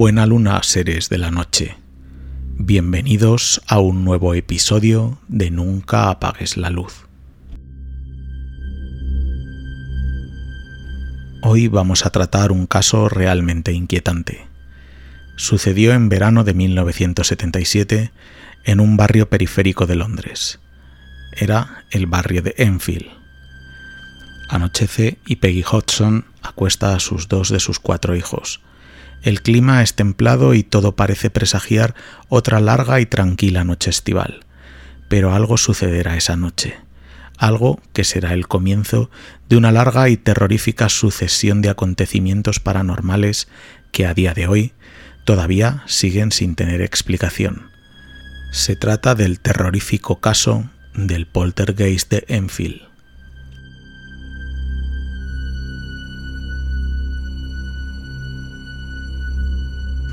Buena luna, seres de la noche. Bienvenidos a un nuevo episodio de Nunca apagues la luz. Hoy vamos a tratar un caso realmente inquietante. Sucedió en verano de 1977 en un barrio periférico de Londres. Era el barrio de Enfield. Anochece y Peggy Hodgson acuesta a sus dos de sus cuatro hijos, el clima es templado y todo parece presagiar otra larga y tranquila noche estival. Pero algo sucederá esa noche, algo que será el comienzo de una larga y terrorífica sucesión de acontecimientos paranormales que a día de hoy todavía siguen sin tener explicación. Se trata del terrorífico caso del poltergeist de Enfield.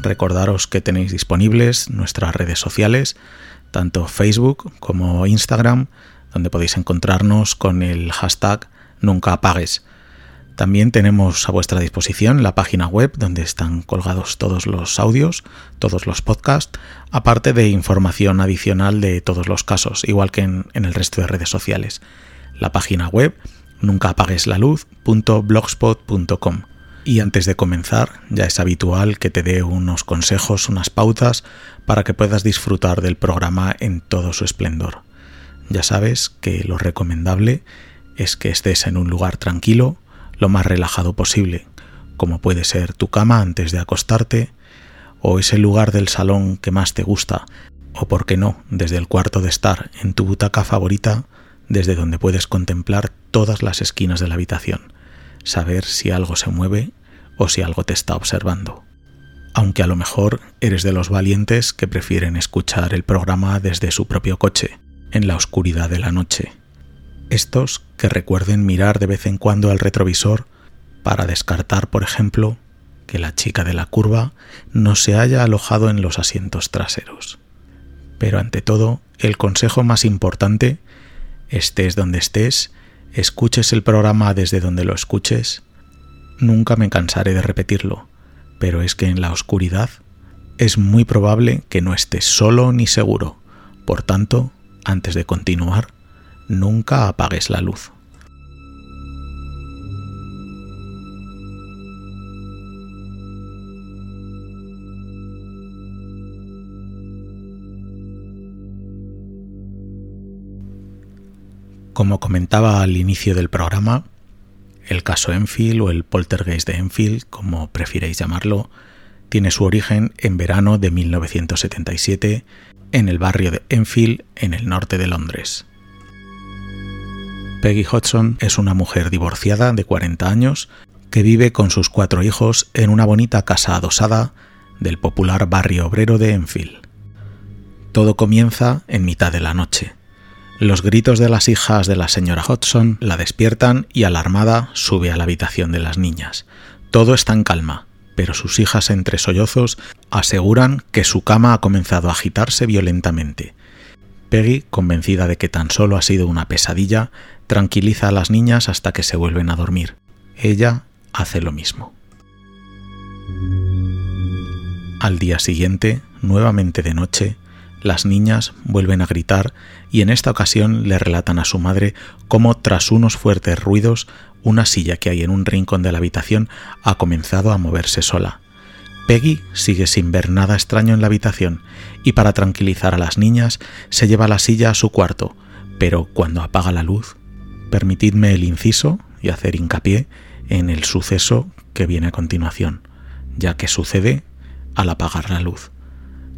Recordaros que tenéis disponibles nuestras redes sociales, tanto Facebook como Instagram, donde podéis encontrarnos con el hashtag Nunca apagues. También tenemos a vuestra disposición la página web donde están colgados todos los audios, todos los podcasts, aparte de información adicional de todos los casos, igual que en, el resto de redes sociales. La página web nuncaapagueslaluz.blogspot.com. Y antes de comenzar, ya es habitual que te dé unos consejos, unas pautas para que puedas disfrutar del programa en todo su esplendor. Ya sabes que lo recomendable es que estés en un lugar tranquilo, lo más relajado posible, como puede ser tu cama antes de acostarte, o ese lugar del salón que más te gusta, o por qué no, desde el cuarto de estar en tu butaca favorita, desde donde puedes contemplar todas las esquinas de la habitación saber si algo se mueve o si algo te está observando. Aunque a lo mejor eres de los valientes que prefieren escuchar el programa desde su propio coche, en la oscuridad de la noche. Estos que recuerden mirar de vez en cuando al retrovisor para descartar, por ejemplo, que la chica de la curva no se haya alojado en los asientos traseros. Pero ante todo, el consejo más importante, estés donde estés escuches el programa desde donde lo escuches, nunca me cansaré de repetirlo, pero es que en la oscuridad es muy probable que no estés solo ni seguro. Por tanto, antes de continuar, nunca apagues la luz. Como comentaba al inicio del programa, el caso Enfield o el poltergeist de Enfield, como prefiréis llamarlo, tiene su origen en verano de 1977 en el barrio de Enfield, en el norte de Londres. Peggy Hodgson es una mujer divorciada de 40 años que vive con sus cuatro hijos en una bonita casa adosada del popular barrio obrero de Enfield. Todo comienza en mitad de la noche. Los gritos de las hijas de la señora Hodgson la despiertan y alarmada sube a la habitación de las niñas. Todo está en calma, pero sus hijas entre sollozos aseguran que su cama ha comenzado a agitarse violentamente. Peggy, convencida de que tan solo ha sido una pesadilla, tranquiliza a las niñas hasta que se vuelven a dormir. Ella hace lo mismo. Al día siguiente, nuevamente de noche, las niñas vuelven a gritar y en esta ocasión le relatan a su madre cómo tras unos fuertes ruidos una silla que hay en un rincón de la habitación ha comenzado a moverse sola. Peggy sigue sin ver nada extraño en la habitación y para tranquilizar a las niñas se lleva la silla a su cuarto, pero cuando apaga la luz, permitidme el inciso y hacer hincapié en el suceso que viene a continuación, ya que sucede al apagar la luz.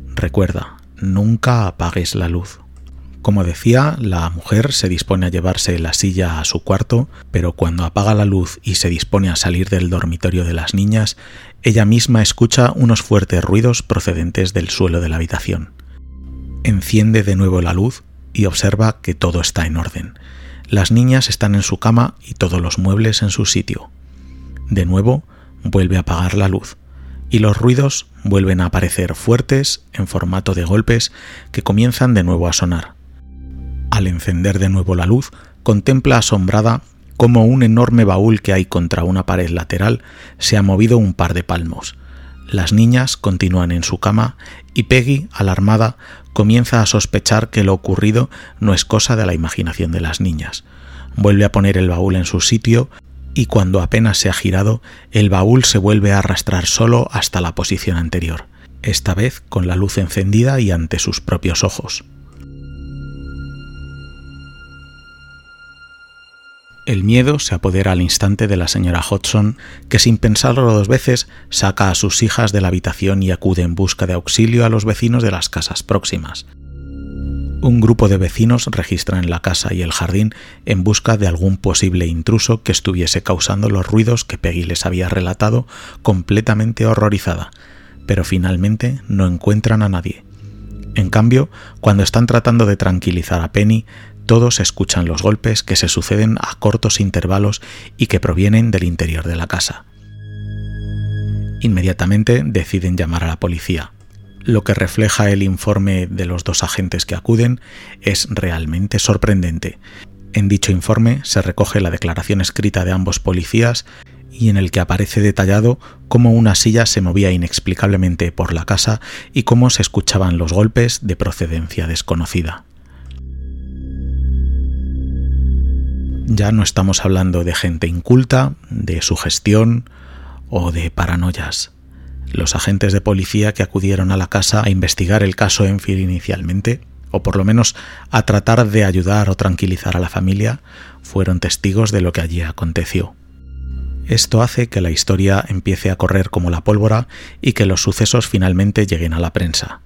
Recuerda, nunca apagues la luz. Como decía, la mujer se dispone a llevarse la silla a su cuarto, pero cuando apaga la luz y se dispone a salir del dormitorio de las niñas, ella misma escucha unos fuertes ruidos procedentes del suelo de la habitación. Enciende de nuevo la luz y observa que todo está en orden. Las niñas están en su cama y todos los muebles en su sitio. De nuevo, vuelve a apagar la luz y los ruidos vuelven a aparecer fuertes en formato de golpes que comienzan de nuevo a sonar. Al encender de nuevo la luz, contempla asombrada cómo un enorme baúl que hay contra una pared lateral se ha movido un par de palmos. Las niñas continúan en su cama y Peggy, alarmada, comienza a sospechar que lo ocurrido no es cosa de la imaginación de las niñas. Vuelve a poner el baúl en su sitio y cuando apenas se ha girado, el baúl se vuelve a arrastrar solo hasta la posición anterior, esta vez con la luz encendida y ante sus propios ojos. El miedo se apodera al instante de la señora Hodgson, que sin pensarlo dos veces saca a sus hijas de la habitación y acude en busca de auxilio a los vecinos de las casas próximas. Un grupo de vecinos registran la casa y el jardín en busca de algún posible intruso que estuviese causando los ruidos que Peggy les había relatado completamente horrorizada, pero finalmente no encuentran a nadie. En cambio, cuando están tratando de tranquilizar a Penny, todos escuchan los golpes que se suceden a cortos intervalos y que provienen del interior de la casa. Inmediatamente deciden llamar a la policía. Lo que refleja el informe de los dos agentes que acuden es realmente sorprendente. En dicho informe se recoge la declaración escrita de ambos policías y en el que aparece detallado cómo una silla se movía inexplicablemente por la casa y cómo se escuchaban los golpes de procedencia desconocida. ya no estamos hablando de gente inculta, de sugestión o de paranoias. Los agentes de policía que acudieron a la casa a investigar el caso Enfield inicialmente, o por lo menos a tratar de ayudar o tranquilizar a la familia, fueron testigos de lo que allí aconteció. Esto hace que la historia empiece a correr como la pólvora y que los sucesos finalmente lleguen a la prensa.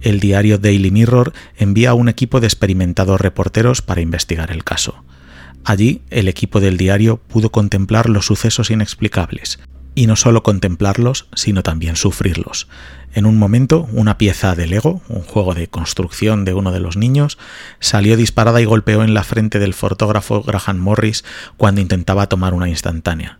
El diario Daily Mirror envía a un equipo de experimentados reporteros para investigar el caso. Allí el equipo del diario pudo contemplar los sucesos inexplicables, y no solo contemplarlos, sino también sufrirlos. En un momento, una pieza de Lego, un juego de construcción de uno de los niños, salió disparada y golpeó en la frente del fotógrafo Graham Morris cuando intentaba tomar una instantánea.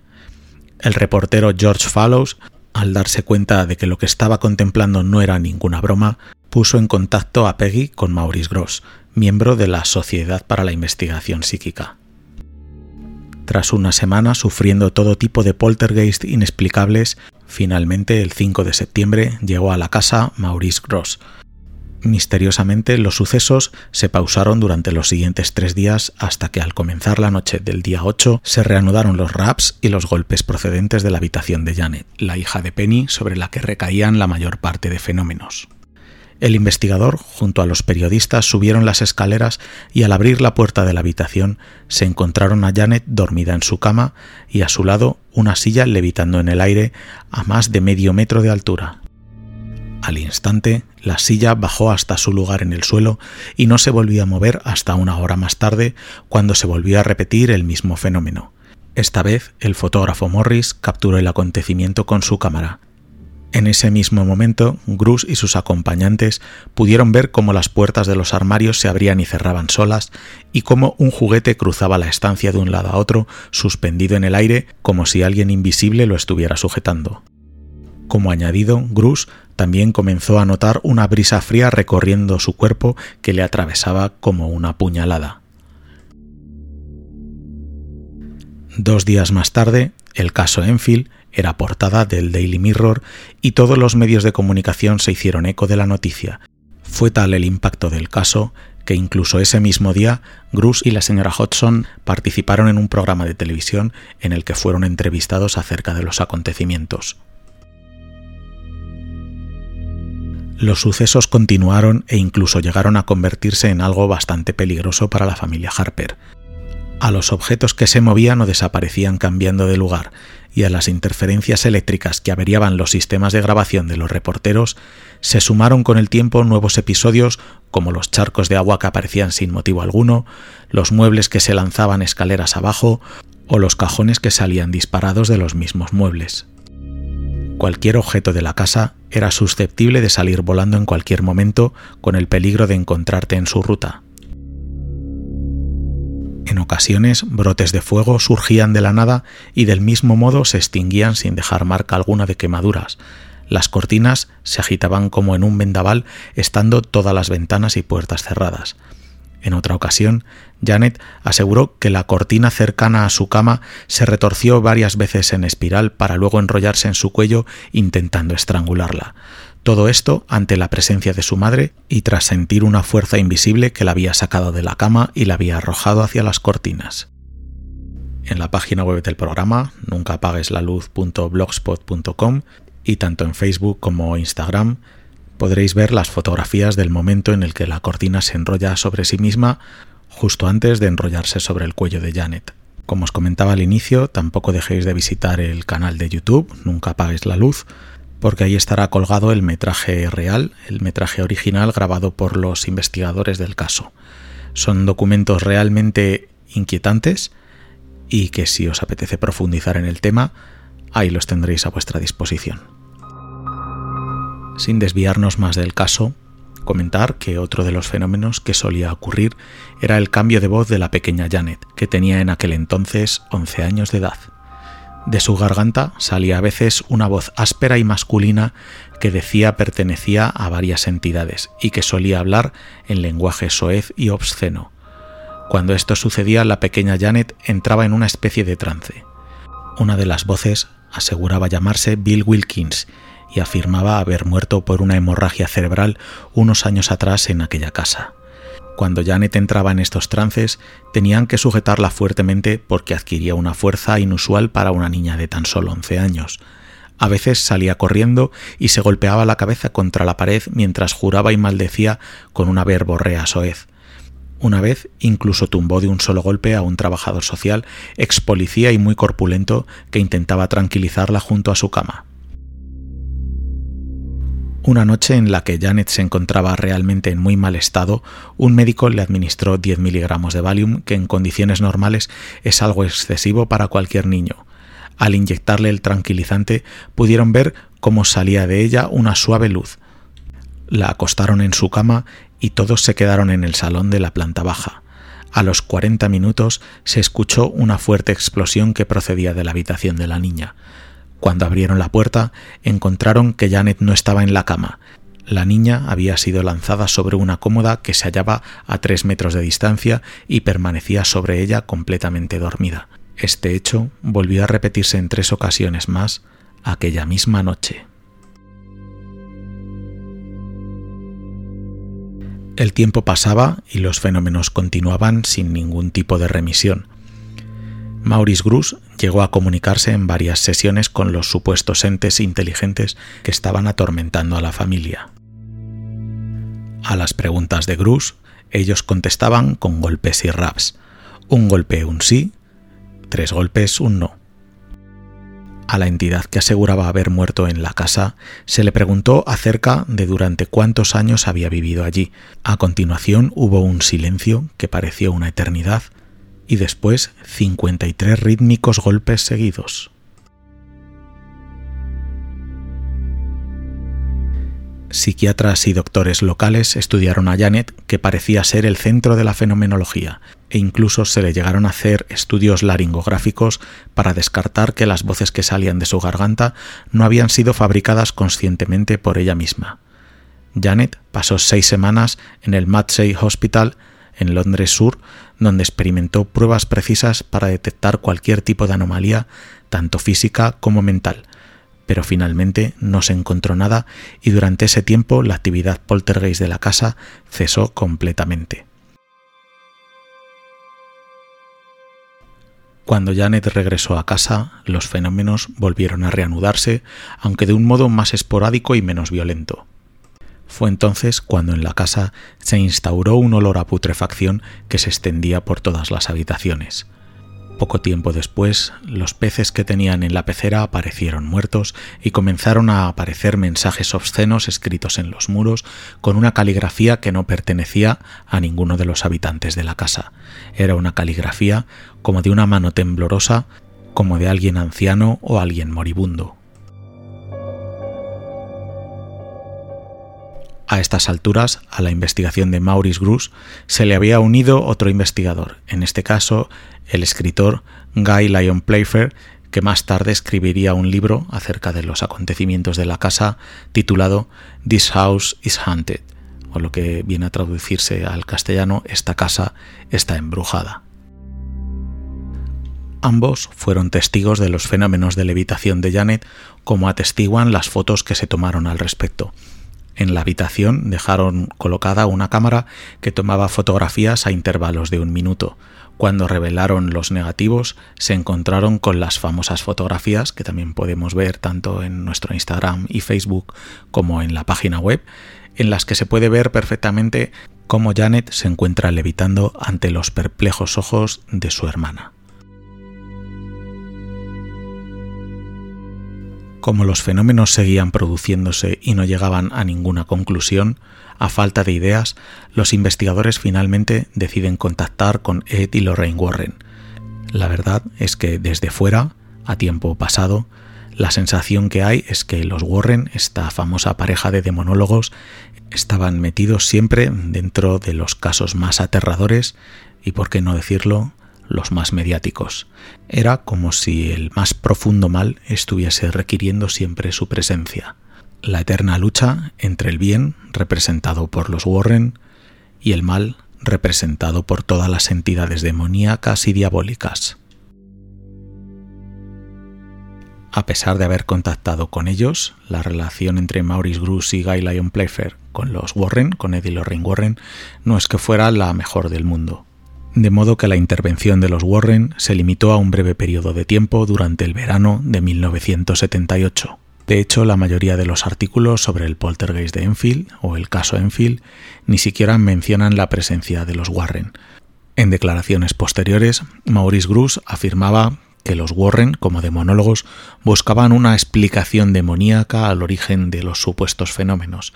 El reportero George Fallows, al darse cuenta de que lo que estaba contemplando no era ninguna broma, puso en contacto a Peggy con Maurice Gross, miembro de la Sociedad para la Investigación Psíquica. Tras una semana sufriendo todo tipo de poltergeist inexplicables, finalmente el 5 de septiembre llegó a la casa Maurice Gross. Misteriosamente los sucesos se pausaron durante los siguientes tres días hasta que al comenzar la noche del día 8 se reanudaron los raps y los golpes procedentes de la habitación de Janet, la hija de Penny sobre la que recaían la mayor parte de fenómenos. El investigador, junto a los periodistas, subieron las escaleras y al abrir la puerta de la habitación se encontraron a Janet dormida en su cama y a su lado una silla levitando en el aire a más de medio metro de altura. Al instante, la silla bajó hasta su lugar en el suelo y no se volvió a mover hasta una hora más tarde, cuando se volvió a repetir el mismo fenómeno. Esta vez, el fotógrafo Morris capturó el acontecimiento con su cámara en ese mismo momento, Grus y sus acompañantes pudieron ver cómo las puertas de los armarios se abrían y cerraban solas y cómo un juguete cruzaba la estancia de un lado a otro, suspendido en el aire, como si alguien invisible lo estuviera sujetando. Como añadido, Grus también comenzó a notar una brisa fría recorriendo su cuerpo que le atravesaba como una puñalada. Dos días más tarde, el caso Enfield era portada del Daily Mirror y todos los medios de comunicación se hicieron eco de la noticia. Fue tal el impacto del caso que incluso ese mismo día Grus y la señora Hodgson participaron en un programa de televisión en el que fueron entrevistados acerca de los acontecimientos. Los sucesos continuaron e incluso llegaron a convertirse en algo bastante peligroso para la familia Harper. A los objetos que se movían o desaparecían cambiando de lugar y a las interferencias eléctricas que averiaban los sistemas de grabación de los reporteros, se sumaron con el tiempo nuevos episodios como los charcos de agua que aparecían sin motivo alguno, los muebles que se lanzaban escaleras abajo o los cajones que salían disparados de los mismos muebles. Cualquier objeto de la casa era susceptible de salir volando en cualquier momento con el peligro de encontrarte en su ruta. En ocasiones, brotes de fuego surgían de la nada y del mismo modo se extinguían sin dejar marca alguna de quemaduras. Las cortinas se agitaban como en un vendaval, estando todas las ventanas y puertas cerradas. En otra ocasión, Janet aseguró que la cortina cercana a su cama se retorció varias veces en espiral para luego enrollarse en su cuello intentando estrangularla. Todo esto ante la presencia de su madre y tras sentir una fuerza invisible que la había sacado de la cama y la había arrojado hacia las cortinas. En la página web del programa, nunca y tanto en Facebook como Instagram podréis ver las fotografías del momento en el que la cortina se enrolla sobre sí misma justo antes de enrollarse sobre el cuello de Janet. Como os comentaba al inicio, tampoco dejéis de visitar el canal de YouTube, nunca apaguéis la luz, porque ahí estará colgado el metraje real, el metraje original grabado por los investigadores del caso. Son documentos realmente inquietantes y que si os apetece profundizar en el tema, ahí los tendréis a vuestra disposición. Sin desviarnos más del caso, comentar que otro de los fenómenos que solía ocurrir era el cambio de voz de la pequeña Janet, que tenía en aquel entonces 11 años de edad. De su garganta salía a veces una voz áspera y masculina que decía pertenecía a varias entidades y que solía hablar en lenguaje soez y obsceno. Cuando esto sucedía, la pequeña Janet entraba en una especie de trance. Una de las voces aseguraba llamarse Bill Wilkins y afirmaba haber muerto por una hemorragia cerebral unos años atrás en aquella casa. Cuando Janet entraba en estos trances, tenían que sujetarla fuertemente porque adquiría una fuerza inusual para una niña de tan solo 11 años. A veces salía corriendo y se golpeaba la cabeza contra la pared mientras juraba y maldecía con una verborrea soez. Una vez incluso tumbó de un solo golpe a un trabajador social, ex policía y muy corpulento, que intentaba tranquilizarla junto a su cama. Una noche en la que Janet se encontraba realmente en muy mal estado, un médico le administró 10 miligramos de Valium, que en condiciones normales es algo excesivo para cualquier niño. Al inyectarle el tranquilizante, pudieron ver cómo salía de ella una suave luz. La acostaron en su cama y todos se quedaron en el salón de la planta baja. A los 40 minutos se escuchó una fuerte explosión que procedía de la habitación de la niña. Cuando abrieron la puerta, encontraron que Janet no estaba en la cama. La niña había sido lanzada sobre una cómoda que se hallaba a tres metros de distancia y permanecía sobre ella completamente dormida. Este hecho volvió a repetirse en tres ocasiones más aquella misma noche. El tiempo pasaba y los fenómenos continuaban sin ningún tipo de remisión. Maurice Grus llegó a comunicarse en varias sesiones con los supuestos entes inteligentes que estaban atormentando a la familia. A las preguntas de Grus, ellos contestaban con golpes y raps. Un golpe, un sí, tres golpes, un no. A la entidad que aseguraba haber muerto en la casa se le preguntó acerca de durante cuántos años había vivido allí. A continuación hubo un silencio que pareció una eternidad y después 53 rítmicos golpes seguidos. Psiquiatras y doctores locales estudiaron a Janet, que parecía ser el centro de la fenomenología, e incluso se le llegaron a hacer estudios laringográficos para descartar que las voces que salían de su garganta no habían sido fabricadas conscientemente por ella misma. Janet pasó seis semanas en el Madsey Hospital en Londres Sur, donde experimentó pruebas precisas para detectar cualquier tipo de anomalía, tanto física como mental, pero finalmente no se encontró nada y durante ese tiempo la actividad poltergeist de la casa cesó completamente. Cuando Janet regresó a casa, los fenómenos volvieron a reanudarse, aunque de un modo más esporádico y menos violento. Fue entonces cuando en la casa se instauró un olor a putrefacción que se extendía por todas las habitaciones. Poco tiempo después, los peces que tenían en la pecera aparecieron muertos y comenzaron a aparecer mensajes obscenos escritos en los muros con una caligrafía que no pertenecía a ninguno de los habitantes de la casa. Era una caligrafía como de una mano temblorosa, como de alguien anciano o alguien moribundo. A estas alturas, a la investigación de Maurice Grus se le había unido otro investigador, en este caso el escritor Guy Lyon Playfair, que más tarde escribiría un libro acerca de los acontecimientos de la casa titulado This House is Haunted, o lo que viene a traducirse al castellano, esta casa está embrujada. Ambos fueron testigos de los fenómenos de levitación de Janet, como atestiguan las fotos que se tomaron al respecto. En la habitación dejaron colocada una cámara que tomaba fotografías a intervalos de un minuto. Cuando revelaron los negativos, se encontraron con las famosas fotografías que también podemos ver tanto en nuestro Instagram y Facebook como en la página web, en las que se puede ver perfectamente cómo Janet se encuentra levitando ante los perplejos ojos de su hermana. Como los fenómenos seguían produciéndose y no llegaban a ninguna conclusión, a falta de ideas, los investigadores finalmente deciden contactar con Ed y Lorraine Warren. La verdad es que desde fuera, a tiempo pasado, la sensación que hay es que los Warren, esta famosa pareja de demonólogos, estaban metidos siempre dentro de los casos más aterradores y, por qué no decirlo, los más mediáticos. Era como si el más profundo mal estuviese requiriendo siempre su presencia. La eterna lucha entre el bien, representado por los Warren, y el mal, representado por todas las entidades demoníacas y diabólicas. A pesar de haber contactado con ellos, la relación entre Maurice Gruss y Guy Lyon Playfair con los Warren, con Eddie Lorraine Warren, no es que fuera la mejor del mundo de modo que la intervención de los Warren se limitó a un breve periodo de tiempo durante el verano de 1978. De hecho, la mayoría de los artículos sobre el poltergeist de Enfield o el caso Enfield ni siquiera mencionan la presencia de los Warren. En declaraciones posteriores, Maurice Gruss afirmaba que los Warren, como demonólogos, buscaban una explicación demoníaca al origen de los supuestos fenómenos,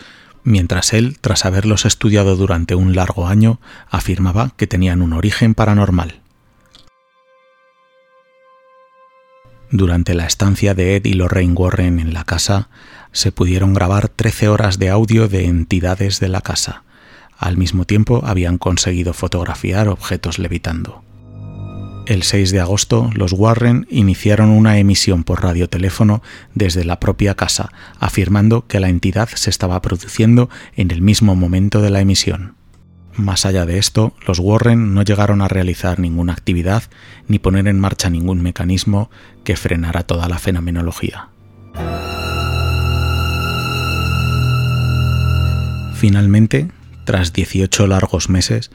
mientras él, tras haberlos estudiado durante un largo año, afirmaba que tenían un origen paranormal. Durante la estancia de Ed y Lorraine Warren en la casa, se pudieron grabar 13 horas de audio de entidades de la casa. Al mismo tiempo habían conseguido fotografiar objetos levitando. El 6 de agosto, los Warren iniciaron una emisión por radioteléfono desde la propia casa, afirmando que la entidad se estaba produciendo en el mismo momento de la emisión. Más allá de esto, los Warren no llegaron a realizar ninguna actividad ni poner en marcha ningún mecanismo que frenara toda la fenomenología. Finalmente, tras 18 largos meses,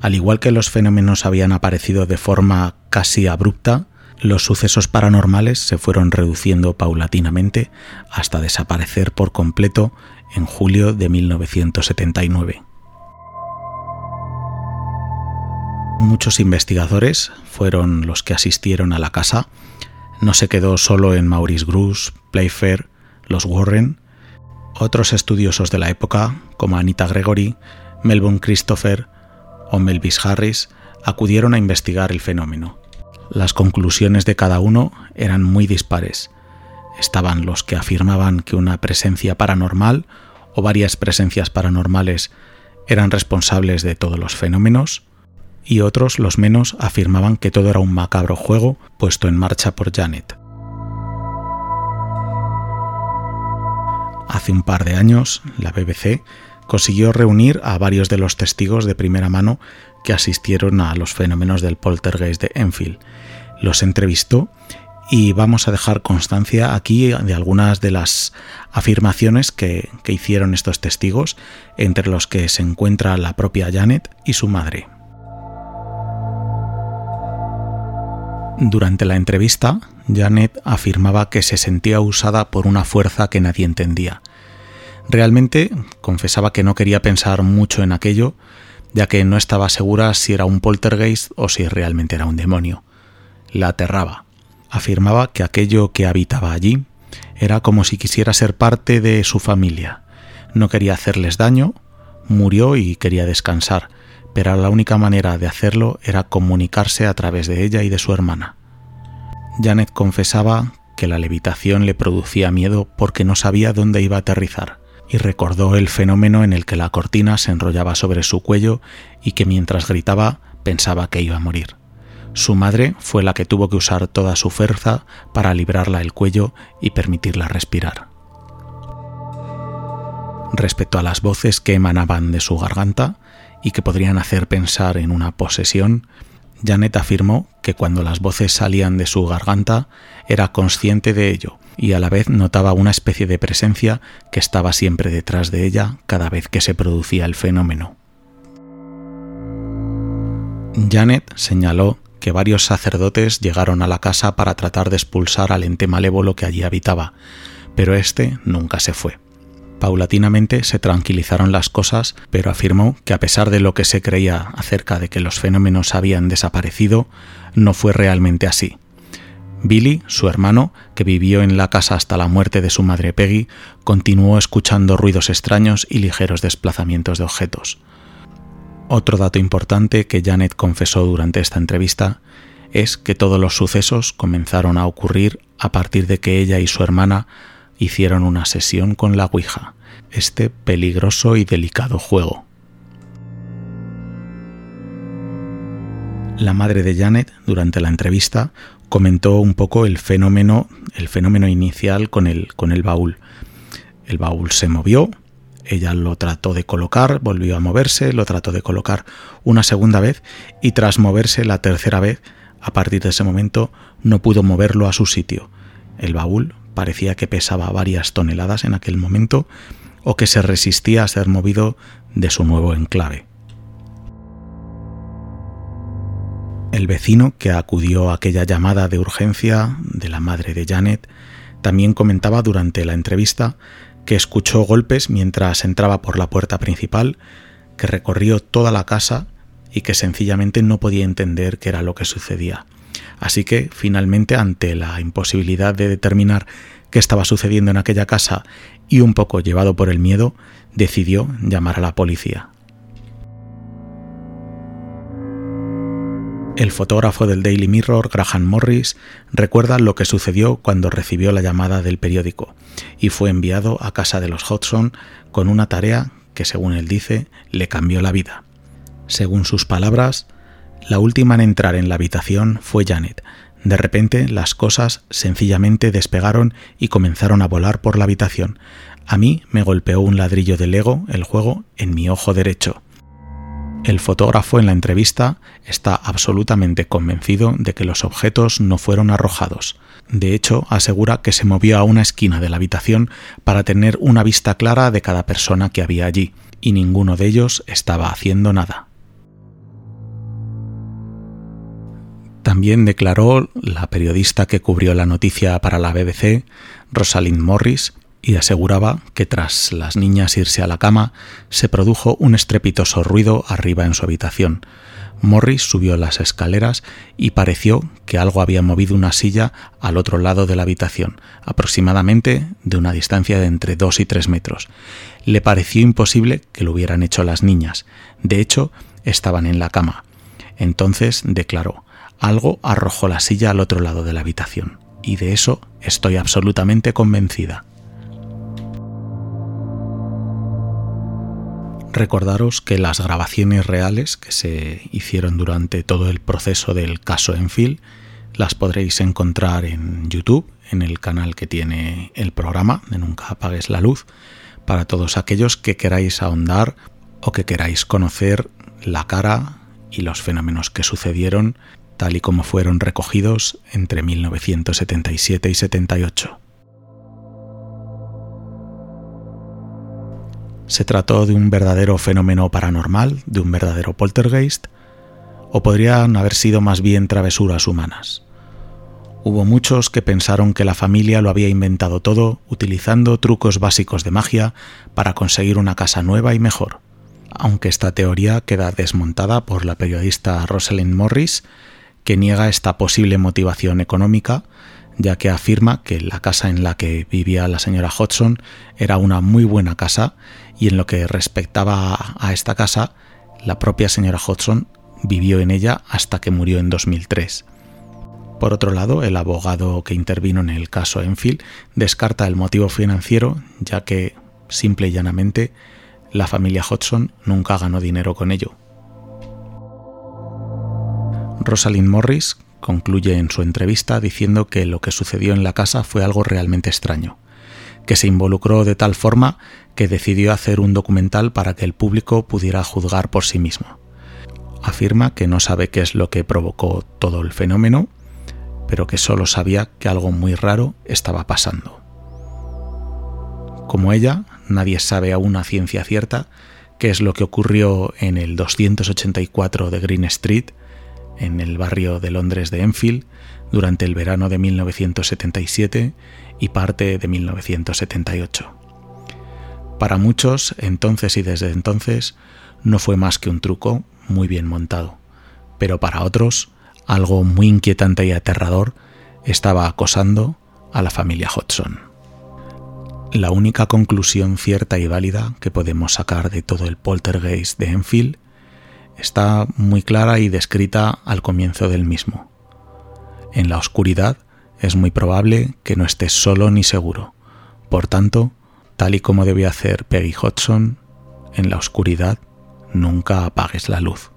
al igual que los fenómenos habían aparecido de forma casi abrupta, los sucesos paranormales se fueron reduciendo paulatinamente hasta desaparecer por completo en julio de 1979. Muchos investigadores fueron los que asistieron a la casa. No se quedó solo en Maurice Gruss, Playfair, los Warren. Otros estudiosos de la época, como Anita Gregory, Melbourne Christopher, o Melvis Harris acudieron a investigar el fenómeno. Las conclusiones de cada uno eran muy dispares. Estaban los que afirmaban que una presencia paranormal o varias presencias paranormales eran responsables de todos los fenómenos, y otros, los menos, afirmaban que todo era un macabro juego puesto en marcha por Janet. Hace un par de años, la BBC consiguió reunir a varios de los testigos de primera mano que asistieron a los fenómenos del poltergeist de Enfield. Los entrevistó y vamos a dejar constancia aquí de algunas de las afirmaciones que, que, hicieron estos testigos, entre los que se encuentra la propia Janet y su madre. Durante la entrevista, Janet afirmaba que se sentía usada por una fuerza que nadie entendía, Realmente confesaba que no quería pensar mucho en aquello, ya que no estaba segura si era un poltergeist o si realmente era un demonio. La aterraba. Afirmaba que aquello que habitaba allí era como si quisiera ser parte de su familia. No quería hacerles daño, murió y quería descansar, pero la única manera de hacerlo era comunicarse a través de ella y de su hermana. Janet confesaba que la levitación le producía miedo porque no sabía dónde iba a aterrizar y recordó el fenómeno en el que la cortina se enrollaba sobre su cuello y que mientras gritaba pensaba que iba a morir. Su madre fue la que tuvo que usar toda su fuerza para librarla el cuello y permitirla respirar. Respecto a las voces que emanaban de su garganta y que podrían hacer pensar en una posesión, Janet afirmó que cuando las voces salían de su garganta era consciente de ello y a la vez notaba una especie de presencia que estaba siempre detrás de ella cada vez que se producía el fenómeno. Janet señaló que varios sacerdotes llegaron a la casa para tratar de expulsar al ente malévolo que allí habitaba, pero éste nunca se fue. Paulatinamente se tranquilizaron las cosas, pero afirmó que a pesar de lo que se creía acerca de que los fenómenos habían desaparecido, no fue realmente así. Billy, su hermano, que vivió en la casa hasta la muerte de su madre Peggy, continuó escuchando ruidos extraños y ligeros desplazamientos de objetos. Otro dato importante que Janet confesó durante esta entrevista es que todos los sucesos comenzaron a ocurrir a partir de que ella y su hermana hicieron una sesión con la Ouija, este peligroso y delicado juego. La madre de Janet, durante la entrevista, comentó un poco el fenómeno, el fenómeno inicial con el, con el baúl. El baúl se movió, ella lo trató de colocar, volvió a moverse, lo trató de colocar una segunda vez y tras moverse la tercera vez, a partir de ese momento no pudo moverlo a su sitio. El baúl parecía que pesaba varias toneladas en aquel momento o que se resistía a ser movido de su nuevo enclave. El vecino que acudió a aquella llamada de urgencia de la madre de Janet también comentaba durante la entrevista que escuchó golpes mientras entraba por la puerta principal, que recorrió toda la casa y que sencillamente no podía entender qué era lo que sucedía. Así que, finalmente, ante la imposibilidad de determinar qué estaba sucediendo en aquella casa y un poco llevado por el miedo, decidió llamar a la policía. El fotógrafo del Daily Mirror, Graham Morris, recuerda lo que sucedió cuando recibió la llamada del periódico y fue enviado a casa de los Hodgson con una tarea que, según él dice, le cambió la vida. Según sus palabras, la última en entrar en la habitación fue Janet. De repente las cosas sencillamente despegaron y comenzaron a volar por la habitación. A mí me golpeó un ladrillo de Lego, el juego, en mi ojo derecho. El fotógrafo en la entrevista está absolutamente convencido de que los objetos no fueron arrojados. De hecho, asegura que se movió a una esquina de la habitación para tener una vista clara de cada persona que había allí, y ninguno de ellos estaba haciendo nada. También declaró la periodista que cubrió la noticia para la BBC, Rosalind Morris, y aseguraba que tras las niñas irse a la cama se produjo un estrepitoso ruido arriba en su habitación. Morris subió las escaleras y pareció que algo había movido una silla al otro lado de la habitación, aproximadamente de una distancia de entre dos y tres metros. Le pareció imposible que lo hubieran hecho las niñas. De hecho, estaban en la cama. Entonces declaró algo arrojó la silla al otro lado de la habitación, y de eso estoy absolutamente convencida. Recordaros que las grabaciones reales que se hicieron durante todo el proceso del caso Enfield las podréis encontrar en YouTube, en el canal que tiene el programa de Nunca apagues la luz, para todos aquellos que queráis ahondar o que queráis conocer la cara y los fenómenos que sucedieron tal y como fueron recogidos entre 1977 y 78. ¿Se trató de un verdadero fenómeno paranormal, de un verdadero poltergeist? ¿O podrían haber sido más bien travesuras humanas? Hubo muchos que pensaron que la familia lo había inventado todo utilizando trucos básicos de magia para conseguir una casa nueva y mejor, aunque esta teoría queda desmontada por la periodista Rosalind Morris, que niega esta posible motivación económica, ya que afirma que la casa en la que vivía la señora Hodgson era una muy buena casa y en lo que respectaba a esta casa, la propia señora Hodgson vivió en ella hasta que murió en 2003. Por otro lado, el abogado que intervino en el caso Enfield descarta el motivo financiero, ya que, simple y llanamente, la familia Hodgson nunca ganó dinero con ello. Rosalind Morris concluye en su entrevista diciendo que lo que sucedió en la casa fue algo realmente extraño. Que se involucró de tal forma que decidió hacer un documental para que el público pudiera juzgar por sí mismo. Afirma que no sabe qué es lo que provocó todo el fenómeno, pero que solo sabía que algo muy raro estaba pasando. Como ella, nadie sabe aún a ciencia cierta qué es lo que ocurrió en el 284 de Green Street, en el barrio de Londres de Enfield, durante el verano de 1977 y parte de 1978. Para muchos, entonces y desde entonces, no fue más que un truco muy bien montado, pero para otros, algo muy inquietante y aterrador estaba acosando a la familia Hodgson. La única conclusión cierta y válida que podemos sacar de todo el poltergeist de Enfield está muy clara y descrita al comienzo del mismo. En la oscuridad es muy probable que no estés solo ni seguro. Por tanto, tal y como debe hacer Peggy Hodgson, en la oscuridad nunca apagues la luz.